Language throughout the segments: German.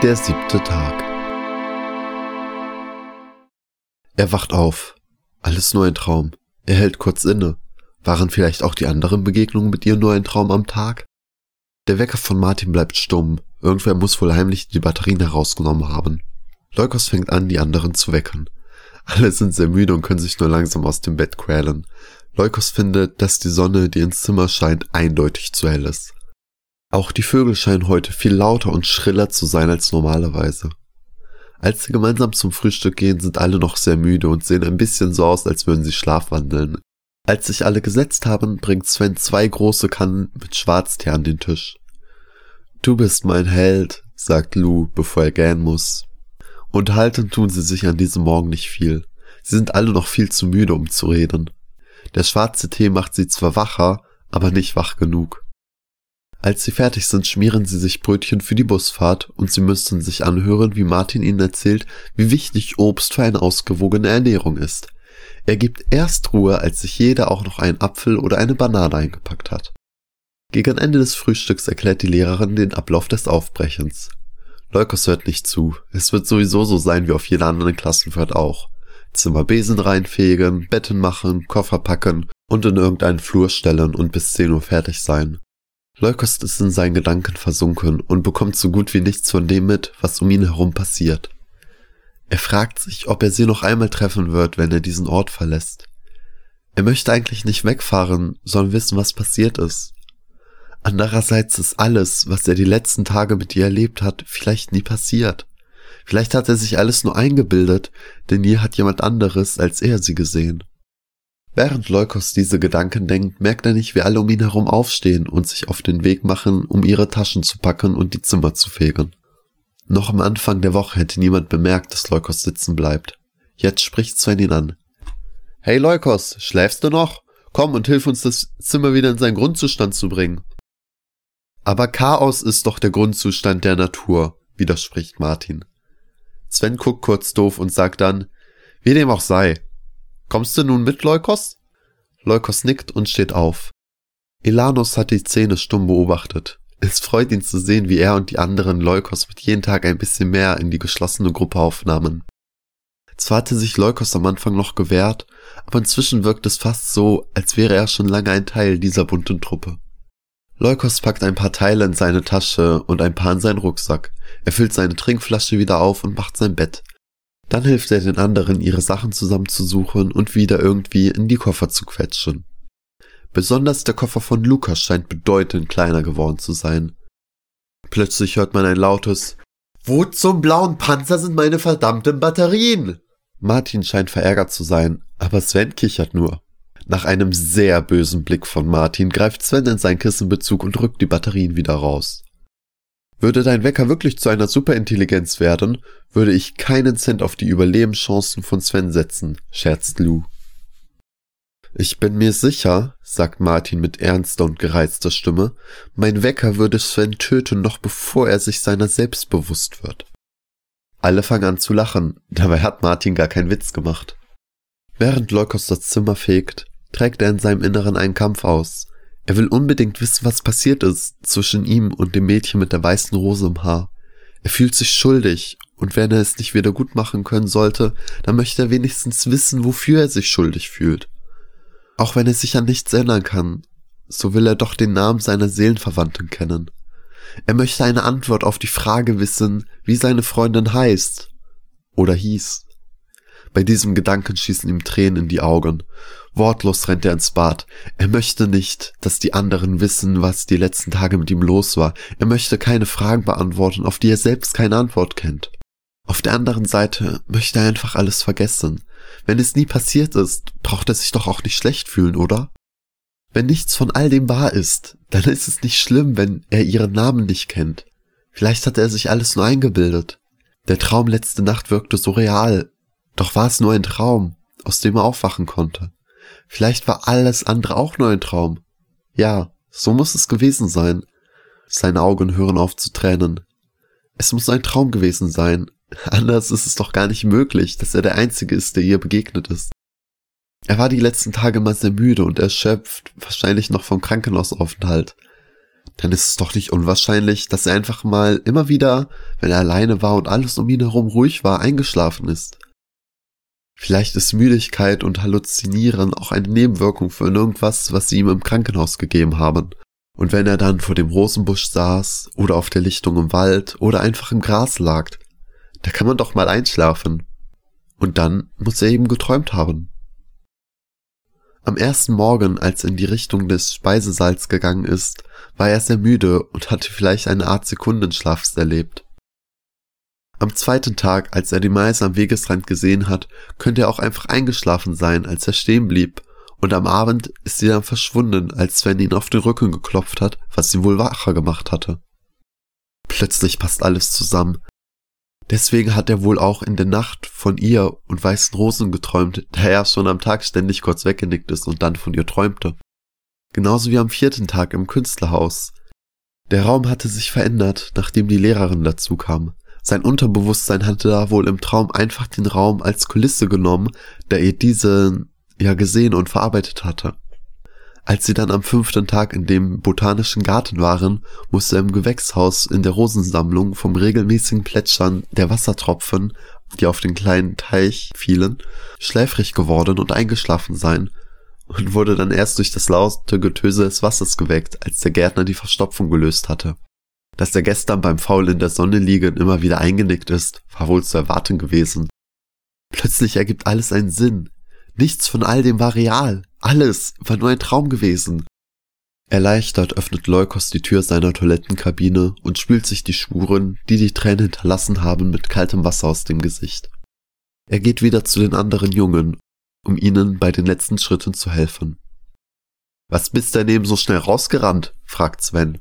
Der siebte Tag. Er wacht auf. Alles nur ein Traum. Er hält kurz inne. Waren vielleicht auch die anderen Begegnungen mit ihr nur ein Traum am Tag? Der Wecker von Martin bleibt stumm. Irgendwer muss wohl heimlich die Batterien herausgenommen haben. Leukos fängt an, die anderen zu wecken. Alle sind sehr müde und können sich nur langsam aus dem Bett quälen. Leukos findet, dass die Sonne, die ins Zimmer scheint, eindeutig zu hell ist. Auch die Vögel scheinen heute viel lauter und schriller zu sein als normalerweise. Als sie gemeinsam zum Frühstück gehen, sind alle noch sehr müde und sehen ein bisschen so aus, als würden sie schlafwandeln. Als sich alle gesetzt haben, bringt Sven zwei große Kannen mit Schwarztee an den Tisch. Du bist mein Held, sagt Lou, bevor er gähnen muss. Unterhalten tun sie sich an diesem Morgen nicht viel. Sie sind alle noch viel zu müde, um zu reden. Der schwarze Tee macht sie zwar wacher, aber nicht wach genug. Als sie fertig sind, schmieren sie sich Brötchen für die Busfahrt und sie müssen sich anhören, wie Martin ihnen erzählt, wie wichtig Obst für eine ausgewogene Ernährung ist. Er gibt erst Ruhe, als sich jeder auch noch einen Apfel oder eine Banane eingepackt hat. Gegen Ende des Frühstücks erklärt die Lehrerin den Ablauf des Aufbrechens. Leukos hört nicht zu. Es wird sowieso so sein wie auf jeder anderen Klassenfahrt auch. Zimmerbesen reinfegen, Betten machen, Koffer packen und in irgendeinen Flur stellen und bis 10 Uhr fertig sein. Leukos ist in seinen Gedanken versunken und bekommt so gut wie nichts von dem mit, was um ihn herum passiert. Er fragt sich, ob er sie noch einmal treffen wird, wenn er diesen Ort verlässt. Er möchte eigentlich nicht wegfahren, sondern wissen, was passiert ist. Andererseits ist alles, was er die letzten Tage mit ihr erlebt hat, vielleicht nie passiert. Vielleicht hat er sich alles nur eingebildet, denn nie hat jemand anderes als er sie gesehen. Während Leukos diese Gedanken denkt, merkt er nicht, wie alle um ihn herum aufstehen und sich auf den Weg machen, um ihre Taschen zu packen und die Zimmer zu fegen. Noch am Anfang der Woche hätte niemand bemerkt, dass Leukos sitzen bleibt. Jetzt spricht Sven ihn an. Hey Leukos, schläfst du noch? Komm und hilf uns, das Zimmer wieder in seinen Grundzustand zu bringen. Aber Chaos ist doch der Grundzustand der Natur, widerspricht Martin. Sven guckt kurz doof und sagt dann, wie dem auch sei. Kommst du nun mit, Leukos? Leukos nickt und steht auf. Elanus hat die Szene stumm beobachtet. Es freut ihn zu sehen, wie er und die anderen Leukos mit jedem Tag ein bisschen mehr in die geschlossene Gruppe aufnahmen. Zwar hatte sich Leukos am Anfang noch gewehrt, aber inzwischen wirkt es fast so, als wäre er schon lange ein Teil dieser bunten Truppe. Leukos packt ein paar Teile in seine Tasche und ein paar in seinen Rucksack. Er füllt seine Trinkflasche wieder auf und macht sein Bett. Dann hilft er den anderen, ihre Sachen zusammenzusuchen und wieder irgendwie in die Koffer zu quetschen. Besonders der Koffer von Lukas scheint bedeutend kleiner geworden zu sein. Plötzlich hört man ein lautes Wo zum blauen Panzer sind meine verdammten Batterien? Martin scheint verärgert zu sein, aber Sven kichert nur. Nach einem sehr bösen Blick von Martin greift Sven in seinen Kissenbezug und rückt die Batterien wieder raus. Würde dein Wecker wirklich zu einer Superintelligenz werden, würde ich keinen Cent auf die Überlebenschancen von Sven setzen, scherzt Lou. Ich bin mir sicher, sagt Martin mit ernster und gereizter Stimme, mein Wecker würde Sven töten, noch bevor er sich seiner selbst bewusst wird. Alle fangen an zu lachen, dabei hat Martin gar keinen Witz gemacht. Während Leukos das Zimmer fegt, trägt er in seinem Inneren einen Kampf aus. Er will unbedingt wissen, was passiert ist zwischen ihm und dem Mädchen mit der weißen Rose im Haar. Er fühlt sich schuldig, und wenn er es nicht wieder gut machen können sollte, dann möchte er wenigstens wissen, wofür er sich schuldig fühlt. Auch wenn er sich an nichts erinnern kann, so will er doch den Namen seiner Seelenverwandten kennen. Er möchte eine Antwort auf die Frage wissen, wie seine Freundin heißt oder hieß. Bei diesem Gedanken schießen ihm Tränen in die Augen. Wortlos rennt er ins Bad. Er möchte nicht, dass die anderen wissen, was die letzten Tage mit ihm los war. Er möchte keine Fragen beantworten, auf die er selbst keine Antwort kennt. Auf der anderen Seite möchte er einfach alles vergessen. Wenn es nie passiert ist, braucht er sich doch auch nicht schlecht fühlen, oder? Wenn nichts von all dem wahr ist, dann ist es nicht schlimm, wenn er ihren Namen nicht kennt. Vielleicht hat er sich alles nur eingebildet. Der Traum letzte Nacht wirkte so real, doch war es nur ein Traum, aus dem er aufwachen konnte. Vielleicht war alles andere auch nur ein Traum. Ja, so muss es gewesen sein. Seine Augen hören auf zu tränen. Es muss ein Traum gewesen sein. Anders ist es doch gar nicht möglich, dass er der Einzige ist, der ihr begegnet ist. Er war die letzten Tage mal sehr müde und erschöpft, wahrscheinlich noch vom Krankenhausaufenthalt. dann ist es doch nicht unwahrscheinlich, dass er einfach mal immer wieder, wenn er alleine war und alles um ihn herum ruhig war, eingeschlafen ist. Vielleicht ist Müdigkeit und Halluzinieren auch eine Nebenwirkung für irgendwas, was sie ihm im Krankenhaus gegeben haben. Und wenn er dann vor dem Rosenbusch saß oder auf der Lichtung im Wald oder einfach im Gras lag, da kann man doch mal einschlafen. Und dann muss er eben geträumt haben. Am ersten Morgen, als er in die Richtung des Speisesaals gegangen ist, war er sehr müde und hatte vielleicht eine Art Sekundenschlafs erlebt. Am zweiten Tag, als er die Meise am Wegesrand gesehen hat, könnte er auch einfach eingeschlafen sein, als er stehen blieb, und am Abend ist sie dann verschwunden, als Sven ihn auf den Rücken geklopft hat, was sie wohl wacher gemacht hatte. Plötzlich passt alles zusammen. Deswegen hat er wohl auch in der Nacht von ihr und weißen Rosen geträumt, da er schon am Tag ständig kurz weggenickt ist und dann von ihr träumte. Genauso wie am vierten Tag im Künstlerhaus. Der Raum hatte sich verändert, nachdem die Lehrerin dazu kam. Sein Unterbewusstsein hatte da wohl im Traum einfach den Raum als Kulisse genommen, da er diese ja gesehen und verarbeitet hatte. Als sie dann am fünften Tag in dem botanischen Garten waren, musste er im Gewächshaus in der Rosensammlung vom regelmäßigen Plätschern der Wassertropfen, die auf den kleinen Teich fielen, schläfrig geworden und eingeschlafen sein und wurde dann erst durch das laute Getöse des Wassers geweckt, als der Gärtner die Verstopfung gelöst hatte. Dass er gestern beim Faul in der Sonne liegen immer wieder eingenickt ist, war wohl zu erwarten gewesen. Plötzlich ergibt alles einen Sinn. Nichts von all dem war real. Alles war nur ein Traum gewesen. Erleichtert öffnet Leukos die Tür seiner Toilettenkabine und spült sich die Spuren, die die Tränen hinterlassen haben, mit kaltem Wasser aus dem Gesicht. Er geht wieder zu den anderen Jungen, um ihnen bei den letzten Schritten zu helfen. Was bist denn eben so schnell rausgerannt? fragt Sven.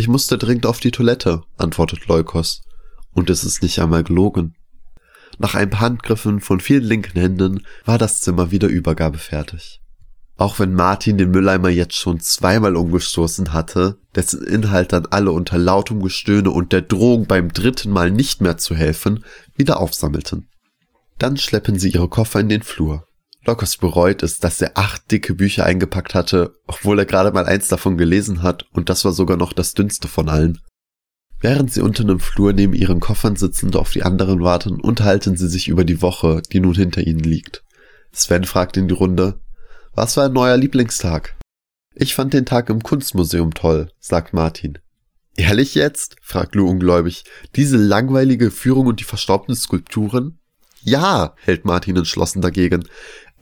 Ich musste dringend auf die Toilette, antwortet Leukos. Und es ist nicht einmal gelogen. Nach ein paar Handgriffen von vielen linken Händen war das Zimmer wieder übergabefertig. Auch wenn Martin den Mülleimer jetzt schon zweimal umgestoßen hatte, dessen Inhalt dann alle unter lautem Gestöhne und der Drohung beim dritten Mal nicht mehr zu helfen, wieder aufsammelten. Dann schleppen sie ihre Koffer in den Flur. Lokos bereut es, dass er acht dicke Bücher eingepackt hatte, obwohl er gerade mal eins davon gelesen hat, und das war sogar noch das dünnste von allen. Während sie unten im Flur neben ihren Koffern sitzend auf die anderen warten, unterhalten sie sich über die Woche, die nun hinter ihnen liegt. Sven fragt in die Runde, was war ein neuer Lieblingstag? Ich fand den Tag im Kunstmuseum toll, sagt Martin. Ehrlich jetzt? fragt Lou ungläubig. Diese langweilige Führung und die verstaubten Skulpturen? Ja, hält Martin entschlossen dagegen.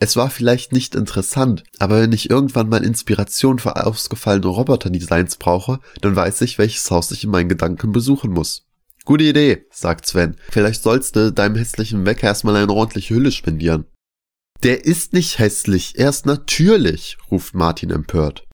Es war vielleicht nicht interessant, aber wenn ich irgendwann mal Inspiration für ausgefallene Roboterdesigns brauche, dann weiß ich, welches Haus ich in meinen Gedanken besuchen muss. Gute Idee, sagt Sven. Vielleicht sollst du deinem hässlichen Wecker erstmal eine ordentliche Hülle spendieren. Der ist nicht hässlich, er ist natürlich, ruft Martin empört.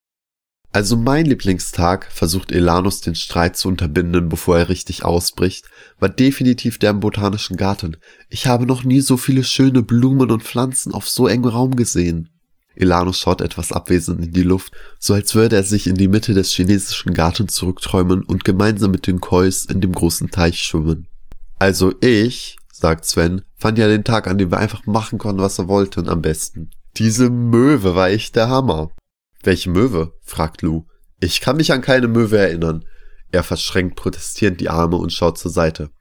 Also mein Lieblingstag, versucht Elanus den Streit zu unterbinden, bevor er richtig ausbricht, war definitiv der im Botanischen Garten. Ich habe noch nie so viele schöne Blumen und Pflanzen auf so engem Raum gesehen. Elanus schaut etwas abwesend in die Luft, so als würde er sich in die Mitte des chinesischen Gartens zurückträumen und gemeinsam mit den Kois in dem großen Teich schwimmen. Also ich, sagt Sven, fand ja den Tag, an dem wir einfach machen konnten, was wir wollten, am besten. Diese Möwe war echt der Hammer. Welche Möwe? fragt Lou. Ich kann mich an keine Möwe erinnern. Er verschränkt protestierend die Arme und schaut zur Seite.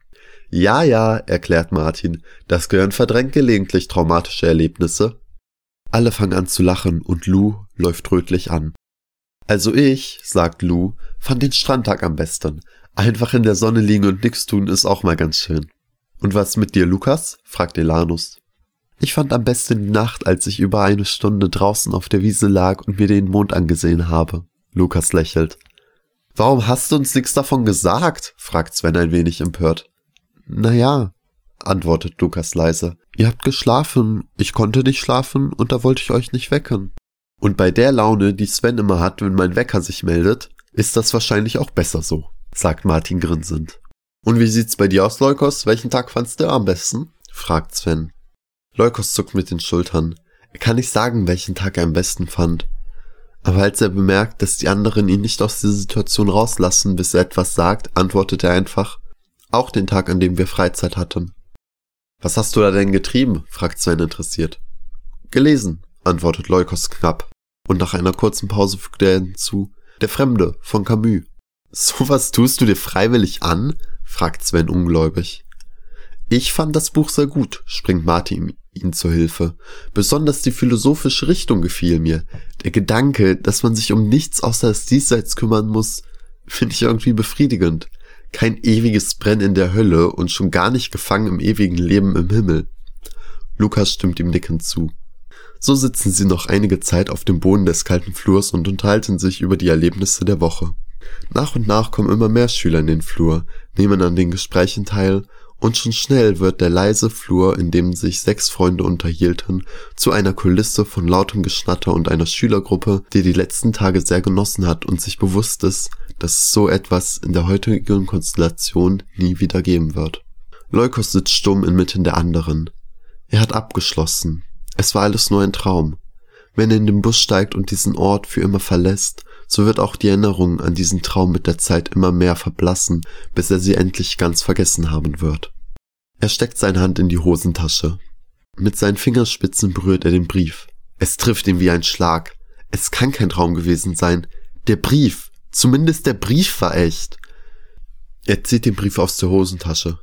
Ja, ja, erklärt Martin, das Gehirn verdrängt gelegentlich traumatische Erlebnisse. Alle fangen an zu lachen und Lou läuft rötlich an. Also ich, sagt Lou, fand den Strandtag am besten. Einfach in der Sonne liegen und nix tun ist auch mal ganz schön. Und was mit dir, Lukas? fragt Elanus. Ich fand am besten die Nacht, als ich über eine Stunde draußen auf der Wiese lag und mir den Mond angesehen habe. Lukas lächelt. Warum hast du uns nichts davon gesagt? fragt Sven ein wenig empört. Naja, antwortet Lukas leise. Ihr habt geschlafen, ich konnte nicht schlafen und da wollte ich euch nicht wecken. Und bei der Laune, die Sven immer hat, wenn mein Wecker sich meldet, ist das wahrscheinlich auch besser so, sagt Martin grinsend. Und wie sieht's bei dir aus, Leukos? Welchen Tag fandst du am besten? fragt Sven. Leukos zuckt mit den Schultern. Er kann nicht sagen, welchen Tag er am besten fand. Aber als er bemerkt, dass die anderen ihn nicht aus dieser Situation rauslassen, bis er etwas sagt, antwortet er einfach, auch den Tag, an dem wir Freizeit hatten. Was hast du da denn getrieben? fragt Sven interessiert. Gelesen, antwortet Leukos knapp. Und nach einer kurzen Pause fügt er hinzu, Der Fremde von Camus. Sowas tust du dir freiwillig an? fragt Sven ungläubig. Ich fand das Buch sehr gut, springt Martin ihm zur Hilfe. Besonders die philosophische Richtung gefiel mir. Der Gedanke, dass man sich um nichts außer das Diesseits kümmern muss, finde ich irgendwie befriedigend. Kein ewiges Brennen in der Hölle und schon gar nicht gefangen im ewigen Leben im Himmel. Lukas stimmt ihm nickend zu. So sitzen sie noch einige Zeit auf dem Boden des kalten Flurs und unterhalten sich über die Erlebnisse der Woche. Nach und nach kommen immer mehr Schüler in den Flur, nehmen an den Gesprächen teil und schon schnell wird der leise Flur, in dem sich sechs Freunde unterhielten, zu einer Kulisse von lautem Geschnatter und einer Schülergruppe, die die letzten Tage sehr genossen hat und sich bewusst ist, dass es so etwas in der heutigen Konstellation nie wieder geben wird. Leukos sitzt stumm inmitten der anderen. Er hat abgeschlossen. Es war alles nur ein Traum. Wenn er in den Bus steigt und diesen Ort für immer verlässt, so wird auch die Erinnerung an diesen Traum mit der Zeit immer mehr verblassen, bis er sie endlich ganz vergessen haben wird. Er steckt seine Hand in die Hosentasche. Mit seinen Fingerspitzen berührt er den Brief. Es trifft ihn wie ein Schlag. Es kann kein Traum gewesen sein. Der Brief. Zumindest der Brief war echt. Er zieht den Brief aus der Hosentasche.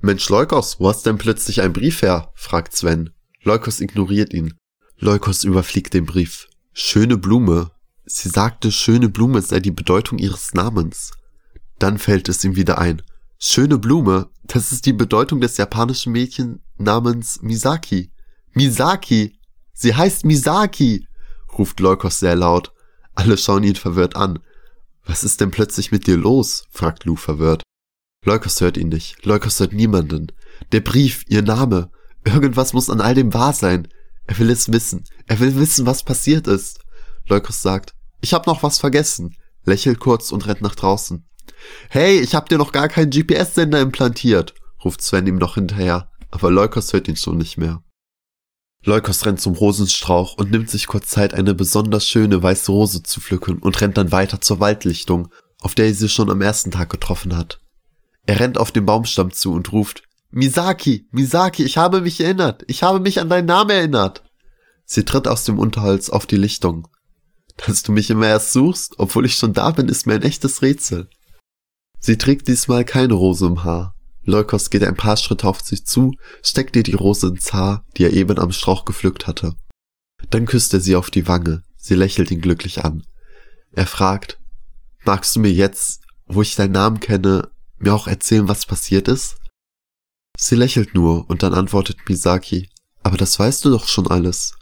Mensch, Leukos, wo hast denn plötzlich einen Brief her? fragt Sven. Leukos ignoriert ihn. Leukos überfliegt den Brief. Schöne Blume. Sie sagte, schöne Blume sei die Bedeutung ihres Namens. Dann fällt es ihm wieder ein. Schöne Blume, das ist die Bedeutung des japanischen Mädchen namens Misaki. Misaki! Sie heißt Misaki! ruft Leukos sehr laut. Alle schauen ihn verwirrt an. Was ist denn plötzlich mit dir los? fragt Lou verwirrt. Leukos hört ihn nicht. Leukos hört niemanden. Der Brief, ihr Name. Irgendwas muss an all dem wahr sein. Er will es wissen. Er will wissen, was passiert ist. Leukos sagt, ich hab noch was vergessen, lächelt kurz und rennt nach draußen. Hey, ich hab dir noch gar keinen GPS-Sender implantiert, ruft Sven ihm noch hinterher, aber Leukos hört ihn schon nicht mehr. Leukos rennt zum Rosenstrauch und nimmt sich kurz Zeit, eine besonders schöne weiße Rose zu pflücken und rennt dann weiter zur Waldlichtung, auf der er sie schon am ersten Tag getroffen hat. Er rennt auf den Baumstamm zu und ruft, Misaki, Misaki, ich habe mich erinnert, ich habe mich an deinen Namen erinnert. Sie tritt aus dem Unterholz auf die Lichtung. Dass du mich immer erst suchst, obwohl ich schon da bin, ist mir ein echtes Rätsel. Sie trägt diesmal keine Rose im Haar. Leukos geht ein paar Schritte auf sie zu, steckt ihr die Rose ins Haar, die er eben am Strauch gepflückt hatte. Dann küsst er sie auf die Wange. Sie lächelt ihn glücklich an. Er fragt, magst du mir jetzt, wo ich deinen Namen kenne, mir auch erzählen, was passiert ist? Sie lächelt nur und dann antwortet Misaki, aber das weißt du doch schon alles.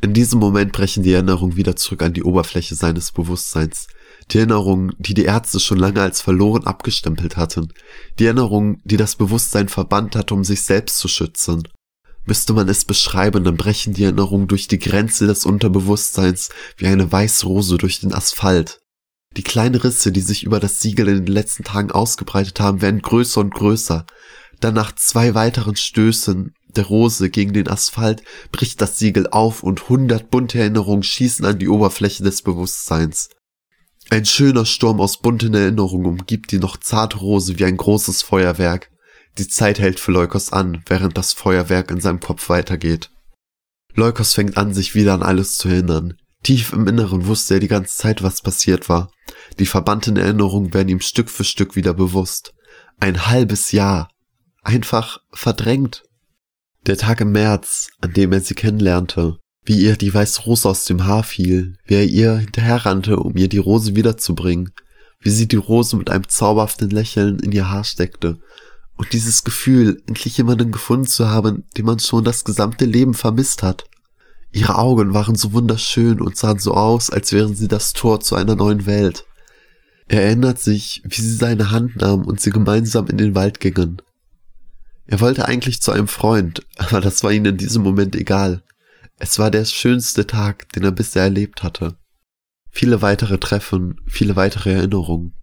In diesem Moment brechen die Erinnerungen wieder zurück an die Oberfläche seines Bewusstseins. Die Erinnerungen, die die Ärzte schon lange als verloren abgestempelt hatten. Die Erinnerungen, die das Bewusstsein verbannt hat, um sich selbst zu schützen. Müsste man es beschreiben, dann brechen die Erinnerungen durch die Grenze des Unterbewusstseins wie eine weiße Rose durch den Asphalt. Die kleinen Risse, die sich über das Siegel in den letzten Tagen ausgebreitet haben, werden größer und größer. Dann nach zwei weiteren Stößen der Rose gegen den Asphalt bricht das Siegel auf und hundert bunte Erinnerungen schießen an die Oberfläche des Bewusstseins. Ein schöner Sturm aus bunten Erinnerungen umgibt die noch zarte Rose wie ein großes Feuerwerk. Die Zeit hält für Leukos an, während das Feuerwerk in seinem Kopf weitergeht. Leukos fängt an, sich wieder an alles zu erinnern. Tief im Inneren wusste er die ganze Zeit, was passiert war. Die verbannten Erinnerungen werden ihm Stück für Stück wieder bewusst. Ein halbes Jahr. Einfach verdrängt. Der Tag im März, an dem er sie kennenlernte, wie ihr die weiße Rose aus dem Haar fiel, wie er ihr hinterherrannte, um ihr die Rose wiederzubringen, wie sie die Rose mit einem zauberhaften Lächeln in ihr Haar steckte, und dieses Gefühl, endlich jemanden gefunden zu haben, den man schon das gesamte Leben vermisst hat. Ihre Augen waren so wunderschön und sahen so aus, als wären sie das Tor zu einer neuen Welt. Er erinnert sich, wie sie seine Hand nahm und sie gemeinsam in den Wald gingen. Er wollte eigentlich zu einem Freund, aber das war ihm in diesem Moment egal. Es war der schönste Tag, den er bisher erlebt hatte. Viele weitere Treffen, viele weitere Erinnerungen.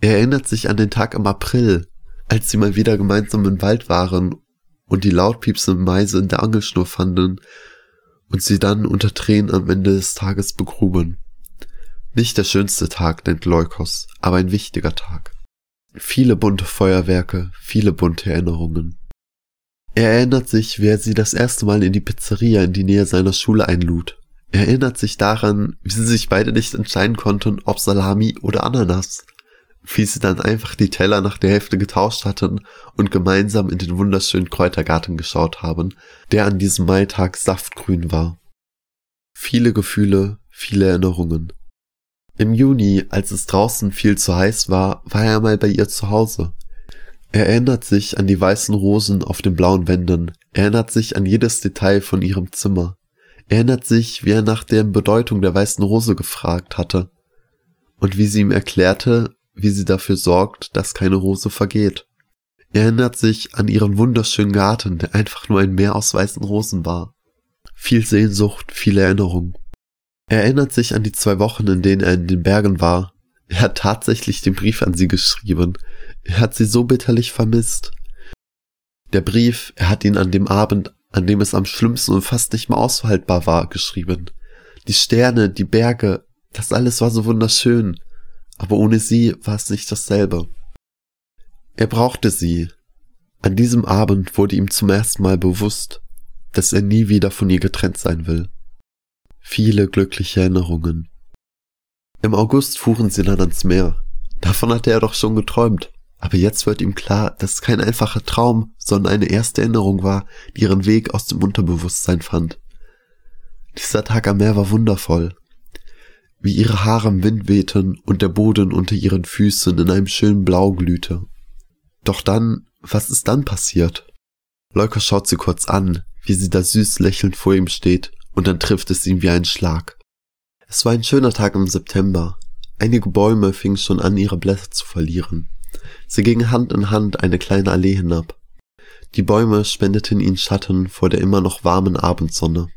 Er erinnert sich an den Tag im April, als sie mal wieder gemeinsam im Wald waren und die lautpiepsende Meise in der Angelschnur fanden und sie dann unter Tränen am Ende des Tages begruben. Nicht der schönste Tag, denkt Leukos, aber ein wichtiger Tag. Viele bunte Feuerwerke, viele bunte Erinnerungen. Er erinnert sich, wie er sie das erste Mal in die Pizzeria in die Nähe seiner Schule einlud. Er erinnert sich daran, wie sie sich beide nicht entscheiden konnten, ob Salami oder Ananas. Wie sie dann einfach die Teller nach der Hälfte getauscht hatten und gemeinsam in den wunderschönen Kräutergarten geschaut haben, der an diesem Maitag saftgrün war. Viele Gefühle, viele Erinnerungen. Im Juni, als es draußen viel zu heiß war, war er mal bei ihr zu Hause. Er erinnert sich an die weißen Rosen auf den blauen Wänden, erinnert sich an jedes Detail von ihrem Zimmer, erinnert sich, wie er nach der Bedeutung der weißen Rose gefragt hatte und wie sie ihm erklärte, wie sie dafür sorgt, dass keine Rose vergeht. Er erinnert sich an ihren wunderschönen Garten, der einfach nur ein Meer aus weißen Rosen war. Viel Sehnsucht, viele Erinnerungen. Er erinnert sich an die zwei Wochen, in denen er in den Bergen war. Er hat tatsächlich den Brief an sie geschrieben, er hat sie so bitterlich vermisst. Der Brief, er hat ihn an dem Abend, an dem es am schlimmsten und fast nicht mehr aushaltbar war, geschrieben. Die Sterne, die Berge, das alles war so wunderschön, aber ohne sie war es nicht dasselbe. Er brauchte sie. An diesem Abend wurde ihm zum ersten Mal bewusst, dass er nie wieder von ihr getrennt sein will. Viele glückliche Erinnerungen. Im August fuhren sie dann ans Meer. Davon hatte er doch schon geträumt. Aber jetzt wird ihm klar, dass es kein einfacher Traum, sondern eine erste Erinnerung war, die ihren Weg aus dem Unterbewusstsein fand. Dieser Tag am Meer war wundervoll. Wie ihre Haare im Wind wehten und der Boden unter ihren Füßen in einem schönen Blau glühte. Doch dann, was ist dann passiert? Leuker schaut sie kurz an, wie sie da süß lächelnd vor ihm steht, und dann trifft es ihn wie ein Schlag. Es war ein schöner Tag im September. Einige Bäume fingen schon an, ihre Blätter zu verlieren. Sie gingen Hand in Hand eine kleine Allee hinab. Die Bäume spendeten ihnen Schatten vor der immer noch warmen Abendsonne.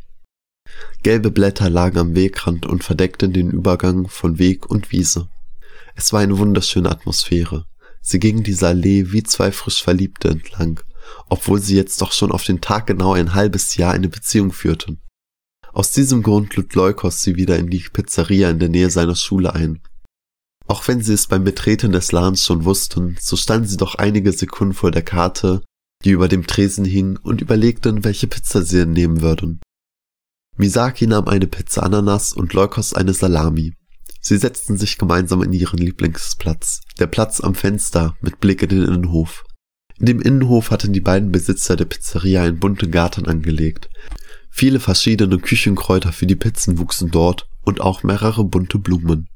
Gelbe Blätter lagen am Wegrand und verdeckten den Übergang von Weg und Wiese. Es war eine wunderschöne Atmosphäre. Sie gingen diese Allee wie zwei frisch Verliebte entlang, obwohl sie jetzt doch schon auf den Tag genau ein halbes Jahr eine Beziehung führten. Aus diesem Grund lud Leukos sie wieder in die Pizzeria in der Nähe seiner Schule ein. Auch wenn sie es beim Betreten des Ladens schon wussten, so standen sie doch einige Sekunden vor der Karte, die über dem Tresen hing, und überlegten, welche Pizza sie nehmen würden. Misaki nahm eine Pizza Ananas und Leukos eine Salami. Sie setzten sich gemeinsam in ihren Lieblingsplatz, der Platz am Fenster mit Blick in den Innenhof. In dem Innenhof hatten die beiden Besitzer der Pizzeria einen bunten Garten angelegt. Viele verschiedene Küchenkräuter für die Pizzen wuchsen dort und auch mehrere bunte Blumen.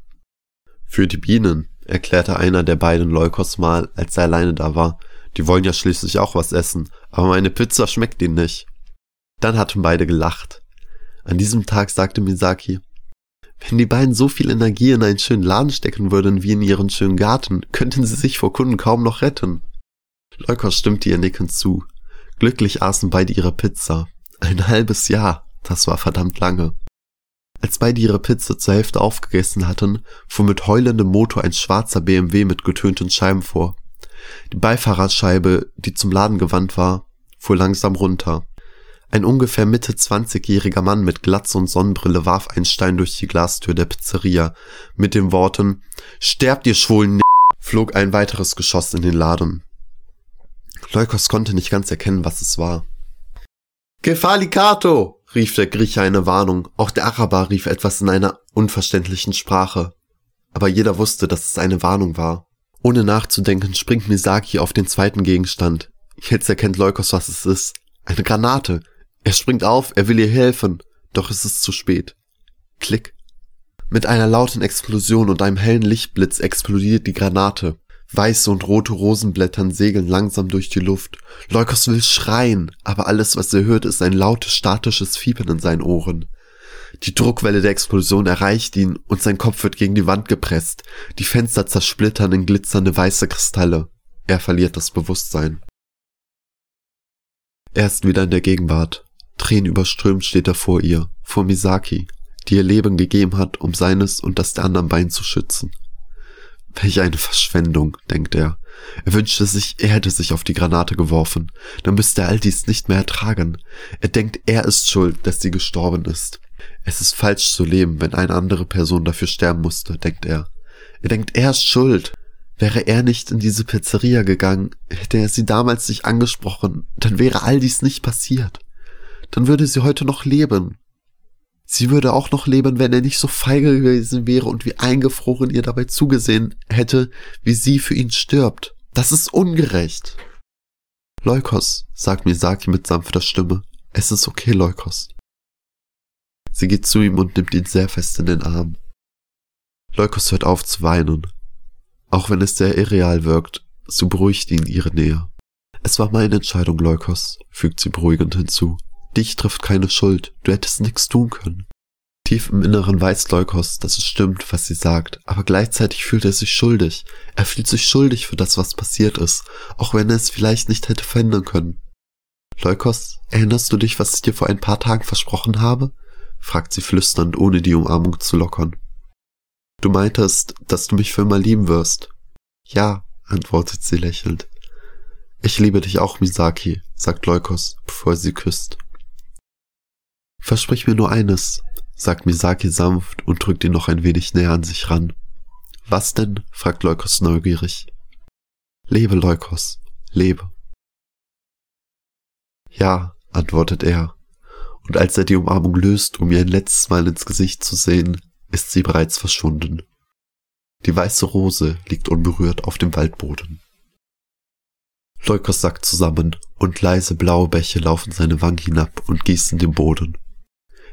Für die Bienen, erklärte einer der beiden Leukos mal, als er alleine da war. Die wollen ja schließlich auch was essen, aber meine Pizza schmeckt ihnen nicht. Dann hatten beide gelacht. An diesem Tag sagte Misaki, wenn die beiden so viel Energie in einen schönen Laden stecken würden wie in ihren schönen Garten, könnten sie sich vor Kunden kaum noch retten. Leukos stimmte ihr nickend zu. Glücklich aßen beide ihre Pizza. Ein halbes Jahr, das war verdammt lange. Als beide ihre Pizza zur Hälfte aufgegessen hatten, fuhr mit heulendem Motor ein schwarzer BMW mit getönten Scheiben vor. Die Beifahrerscheibe, die zum Laden gewandt war, fuhr langsam runter. Ein ungefähr Mitte zwanzigjähriger Mann mit Glatze und Sonnenbrille warf einen Stein durch die Glastür der Pizzeria. Mit den Worten Sterbt ihr schwulen flog ein weiteres Geschoss in den Laden. Leukos konnte nicht ganz erkennen, was es war. Kefalikato! Rief der Grieche eine Warnung, auch der Araber rief etwas in einer unverständlichen Sprache. Aber jeder wusste, dass es eine Warnung war. Ohne nachzudenken springt Misaki auf den zweiten Gegenstand. Jetzt erkennt Leukos, was es ist. Eine Granate. Er springt auf, er will ihr helfen, doch es ist zu spät. Klick. Mit einer lauten Explosion und einem hellen Lichtblitz explodiert die Granate. Weiße und rote Rosenblättern segeln langsam durch die Luft. Leukos will schreien, aber alles, was er hört, ist ein lautes, statisches Fiepen in seinen Ohren. Die Druckwelle der Explosion erreicht ihn und sein Kopf wird gegen die Wand gepresst. Die Fenster zersplittern in glitzernde weiße Kristalle. Er verliert das Bewusstsein. Er ist wieder in der Gegenwart. Tränen überströmt steht er vor ihr, vor Misaki, die ihr Leben gegeben hat, um seines und das der anderen Bein zu schützen. Welch eine Verschwendung, denkt er. Er wünschte sich, er hätte sich auf die Granate geworfen. Dann müsste er all dies nicht mehr ertragen. Er denkt, er ist schuld, dass sie gestorben ist. Es ist falsch zu leben, wenn eine andere Person dafür sterben musste, denkt er. Er denkt, er ist schuld. Wäre er nicht in diese Pizzeria gegangen, hätte er sie damals nicht angesprochen, dann wäre all dies nicht passiert. Dann würde sie heute noch leben. Sie würde auch noch leben, wenn er nicht so feige gewesen wäre und wie eingefroren ihr dabei zugesehen hätte, wie sie für ihn stirbt. Das ist ungerecht. Leukos, sagt Misaki mit sanfter Stimme. Es ist okay, Leukos. Sie geht zu ihm und nimmt ihn sehr fest in den Arm. Leukos hört auf zu weinen. Auch wenn es sehr irreal wirkt, so beruhigt ihn ihre Nähe. Es war meine Entscheidung, Leukos, fügt sie beruhigend hinzu. Dich trifft keine Schuld, du hättest nichts tun können. Tief im Inneren weiß Leukos, dass es stimmt, was sie sagt, aber gleichzeitig fühlt er sich schuldig. Er fühlt sich schuldig für das, was passiert ist, auch wenn er es vielleicht nicht hätte verhindern können. Leukos, erinnerst du dich, was ich dir vor ein paar Tagen versprochen habe? fragt sie flüsternd, ohne die Umarmung zu lockern. Du meintest, dass du mich für immer lieben wirst. Ja, antwortet sie lächelnd. Ich liebe dich auch, Misaki, sagt Leukos, bevor sie küsst. Versprich mir nur eines, sagt Misaki sanft und drückt ihn noch ein wenig näher an sich ran. Was denn? fragt Leukos neugierig. Lebe, Leukos, lebe. Ja, antwortet er, und als er die Umarmung löst, um ihr ein letztes Mal ins Gesicht zu sehen, ist sie bereits verschwunden. Die weiße Rose liegt unberührt auf dem Waldboden. Leukos sackt zusammen und leise blaue Bäche laufen seine Wangen hinab und gießen den Boden.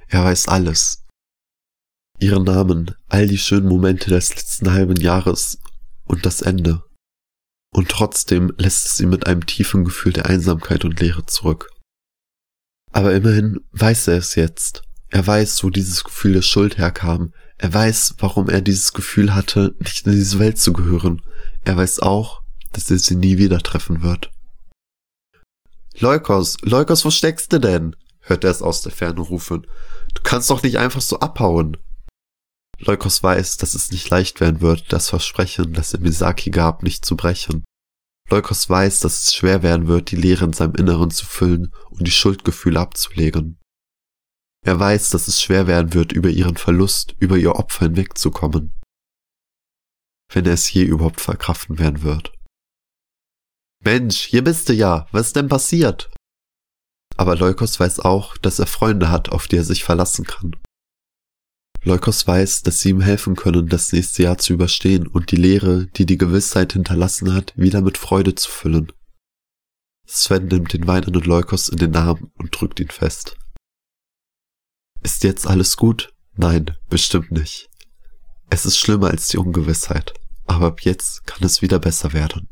Er weiß alles. Ihren Namen, all die schönen Momente des letzten halben Jahres und das Ende. Und trotzdem lässt es ihn mit einem tiefen Gefühl der Einsamkeit und Leere zurück. Aber immerhin weiß er es jetzt. Er weiß, wo dieses Gefühl der Schuld herkam. Er weiß, warum er dieses Gefühl hatte, nicht in diese Welt zu gehören. Er weiß auch, dass er sie nie wieder treffen wird. Leukos, Leukos, wo steckst du denn? Hört er es aus der Ferne rufen. Du kannst doch nicht einfach so abhauen. Leukos weiß, dass es nicht leicht werden wird, das Versprechen, das er Misaki gab, nicht zu brechen. Leukos weiß, dass es schwer werden wird, die Leere in seinem Inneren zu füllen und die Schuldgefühle abzulegen. Er weiß, dass es schwer werden wird, über ihren Verlust, über ihr Opfer hinwegzukommen. Wenn er es je überhaupt verkraften werden wird. Mensch, hier bist du ja. Was ist denn passiert? Aber Leukos weiß auch, dass er Freunde hat, auf die er sich verlassen kann. Leukos weiß, dass sie ihm helfen können, das nächste Jahr zu überstehen und die Leere, die die Gewissheit hinterlassen hat, wieder mit Freude zu füllen. Sven nimmt den weinenden Leukos in den Arm und drückt ihn fest. Ist jetzt alles gut? Nein, bestimmt nicht. Es ist schlimmer als die Ungewissheit, aber ab jetzt kann es wieder besser werden.